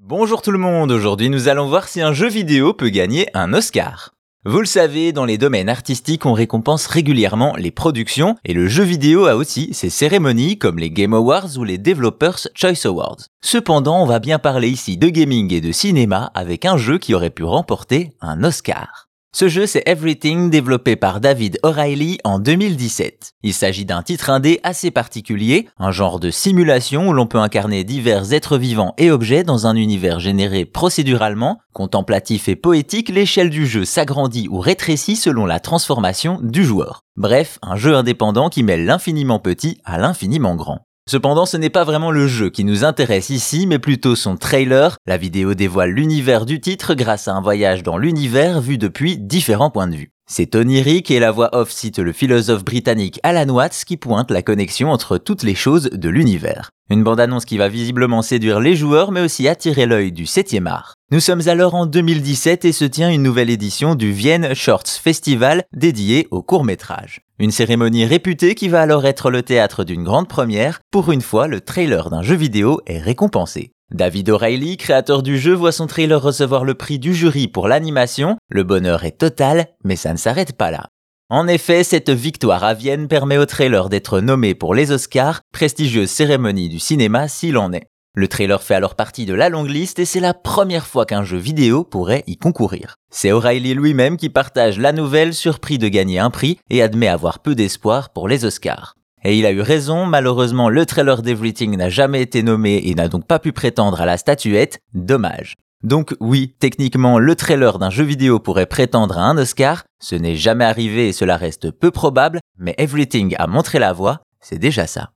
Bonjour tout le monde, aujourd'hui nous allons voir si un jeu vidéo peut gagner un Oscar. Vous le savez, dans les domaines artistiques, on récompense régulièrement les productions, et le jeu vidéo a aussi ses cérémonies comme les Game Awards ou les Developers Choice Awards. Cependant, on va bien parler ici de gaming et de cinéma avec un jeu qui aurait pu remporter un Oscar. Ce jeu, c'est Everything, développé par David O'Reilly en 2017. Il s'agit d'un titre indé assez particulier, un genre de simulation où l'on peut incarner divers êtres vivants et objets dans un univers généré procéduralement, contemplatif et poétique, l'échelle du jeu s'agrandit ou rétrécit selon la transformation du joueur. Bref, un jeu indépendant qui mêle l'infiniment petit à l'infiniment grand. Cependant, ce n'est pas vraiment le jeu qui nous intéresse ici, mais plutôt son trailer. La vidéo dévoile l'univers du titre grâce à un voyage dans l'univers vu depuis différents points de vue. C'est onirique et la voix off cite le philosophe britannique Alan Watts qui pointe la connexion entre toutes les choses de l'univers. Une bande-annonce qui va visiblement séduire les joueurs mais aussi attirer l'œil du 7e art. Nous sommes alors en 2017 et se tient une nouvelle édition du Vienne Shorts Festival dédié au court métrage. Une cérémonie réputée qui va alors être le théâtre d'une grande première. Pour une fois, le trailer d'un jeu vidéo est récompensé. David O'Reilly, créateur du jeu, voit son trailer recevoir le prix du jury pour l'animation. Le bonheur est total, mais ça ne s'arrête pas là. En effet, cette victoire à Vienne permet au trailer d'être nommé pour les Oscars, prestigieuse cérémonie du cinéma s'il en est. Le trailer fait alors partie de la longue liste et c'est la première fois qu'un jeu vidéo pourrait y concourir. C'est O'Reilly lui-même qui partage la nouvelle, surpris de gagner un prix et admet avoir peu d'espoir pour les Oscars. Et il a eu raison, malheureusement le trailer d'Everything n'a jamais été nommé et n'a donc pas pu prétendre à la statuette, dommage. Donc oui, techniquement le trailer d'un jeu vidéo pourrait prétendre à un Oscar, ce n'est jamais arrivé et cela reste peu probable, mais Everything a montré la voie, c'est déjà ça.